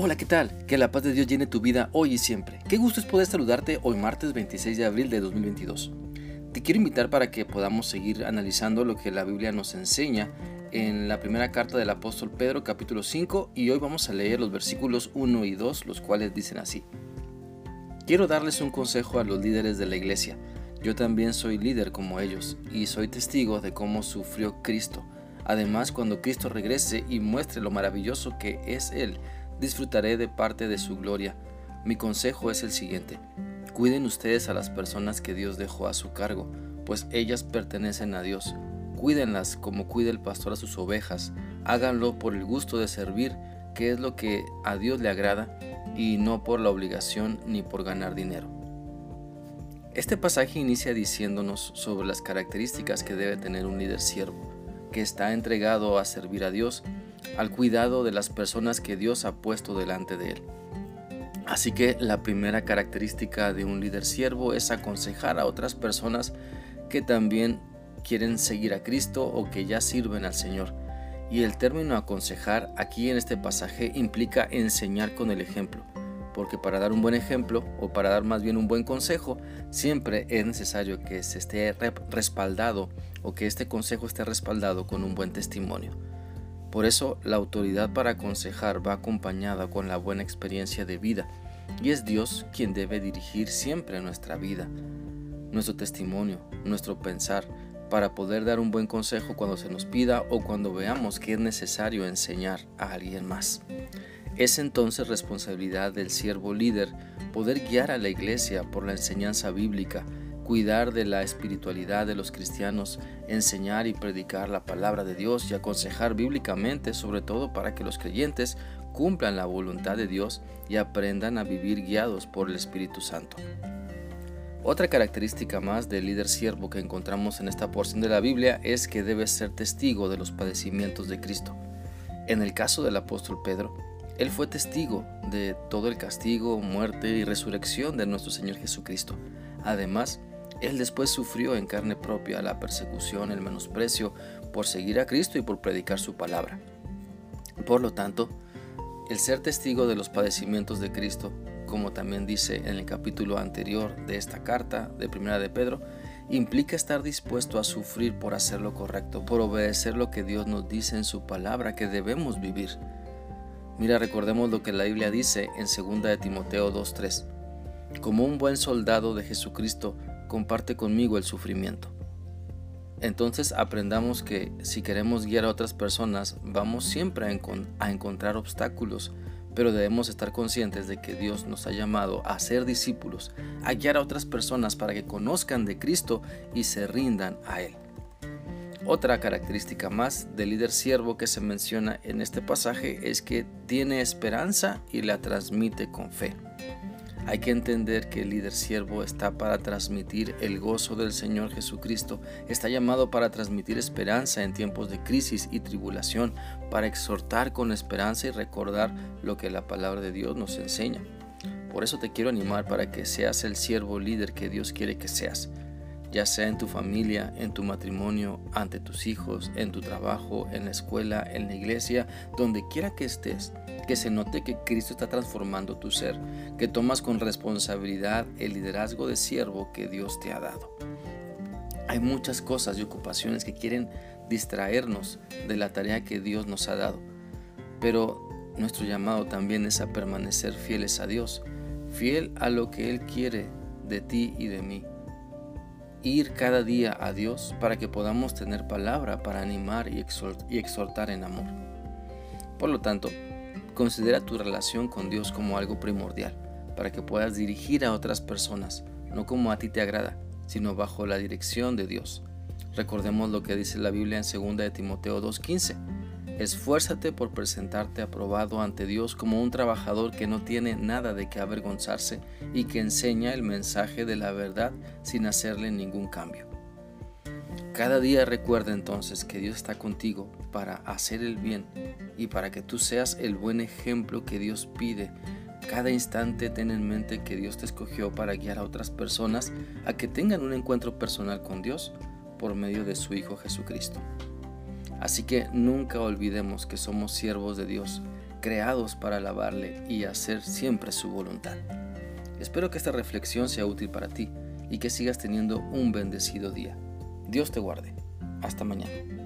Hola, ¿qué tal? Que la paz de Dios llene tu vida hoy y siempre. Qué gusto es poder saludarte hoy martes 26 de abril de 2022. Te quiero invitar para que podamos seguir analizando lo que la Biblia nos enseña en la primera carta del apóstol Pedro capítulo 5 y hoy vamos a leer los versículos 1 y 2 los cuales dicen así. Quiero darles un consejo a los líderes de la iglesia. Yo también soy líder como ellos y soy testigo de cómo sufrió Cristo. Además, cuando Cristo regrese y muestre lo maravilloso que es Él, disfrutaré de parte de su gloria. Mi consejo es el siguiente. Cuiden ustedes a las personas que Dios dejó a su cargo, pues ellas pertenecen a Dios. Cuídenlas como cuida el pastor a sus ovejas. Háganlo por el gusto de servir, que es lo que a Dios le agrada, y no por la obligación ni por ganar dinero. Este pasaje inicia diciéndonos sobre las características que debe tener un líder siervo, que está entregado a servir a Dios al cuidado de las personas que Dios ha puesto delante de él. Así que la primera característica de un líder siervo es aconsejar a otras personas que también quieren seguir a Cristo o que ya sirven al Señor. Y el término aconsejar aquí en este pasaje implica enseñar con el ejemplo, porque para dar un buen ejemplo o para dar más bien un buen consejo, siempre es necesario que se esté respaldado o que este consejo esté respaldado con un buen testimonio. Por eso la autoridad para aconsejar va acompañada con la buena experiencia de vida y es Dios quien debe dirigir siempre nuestra vida, nuestro testimonio, nuestro pensar, para poder dar un buen consejo cuando se nos pida o cuando veamos que es necesario enseñar a alguien más. Es entonces responsabilidad del siervo líder poder guiar a la iglesia por la enseñanza bíblica cuidar de la espiritualidad de los cristianos, enseñar y predicar la palabra de Dios y aconsejar bíblicamente, sobre todo para que los creyentes cumplan la voluntad de Dios y aprendan a vivir guiados por el Espíritu Santo. Otra característica más del líder siervo que encontramos en esta porción de la Biblia es que debe ser testigo de los padecimientos de Cristo. En el caso del apóstol Pedro, él fue testigo de todo el castigo, muerte y resurrección de nuestro Señor Jesucristo. Además, él después sufrió en carne propia la persecución, el menosprecio por seguir a Cristo y por predicar su palabra. Por lo tanto, el ser testigo de los padecimientos de Cristo, como también dice en el capítulo anterior de esta carta de Primera de Pedro, implica estar dispuesto a sufrir por hacer lo correcto, por obedecer lo que Dios nos dice en su palabra que debemos vivir. Mira, recordemos lo que la Biblia dice en 2 de Timoteo 2:3. Como un buen soldado de Jesucristo, comparte conmigo el sufrimiento. Entonces aprendamos que si queremos guiar a otras personas, vamos siempre a, encontrar obstáculos, pero debemos estar conscientes de que Dios nos ha llamado a ser discípulos, a guiar a otras personas para que conozcan de Cristo y se rindan a Él. Otra característica más del líder siervo que se menciona en este pasaje es que tiene esperanza y la transmite con fe. Hay que entender que el líder siervo está para transmitir el gozo del Señor Jesucristo, está llamado para transmitir esperanza en tiempos de crisis y tribulación, para exhortar con esperanza y recordar lo que la palabra de Dios nos enseña. Por eso te quiero animar para que seas el siervo líder que Dios quiere que seas ya sea en tu familia, en tu matrimonio, ante tus hijos, en tu trabajo, en la escuela, en la iglesia, donde quiera que estés, que se note que Cristo está transformando tu ser, que tomas con responsabilidad el liderazgo de siervo que Dios te ha dado. Hay muchas cosas y ocupaciones que quieren distraernos de la tarea que Dios nos ha dado, pero nuestro llamado también es a permanecer fieles a Dios, fiel a lo que Él quiere de ti y de mí ir cada día a Dios para que podamos tener palabra para animar y exhortar en amor. Por lo tanto, considera tu relación con Dios como algo primordial para que puedas dirigir a otras personas, no como a ti te agrada, sino bajo la dirección de Dios. Recordemos lo que dice la Biblia en 2 de Timoteo 2.15 Esfuérzate por presentarte aprobado ante Dios como un trabajador que no tiene nada de qué avergonzarse y que enseña el mensaje de la verdad sin hacerle ningún cambio. Cada día recuerda entonces que Dios está contigo para hacer el bien y para que tú seas el buen ejemplo que Dios pide. Cada instante ten en mente que Dios te escogió para guiar a otras personas a que tengan un encuentro personal con Dios por medio de su Hijo Jesucristo. Así que nunca olvidemos que somos siervos de Dios, creados para alabarle y hacer siempre su voluntad. Espero que esta reflexión sea útil para ti y que sigas teniendo un bendecido día. Dios te guarde. Hasta mañana.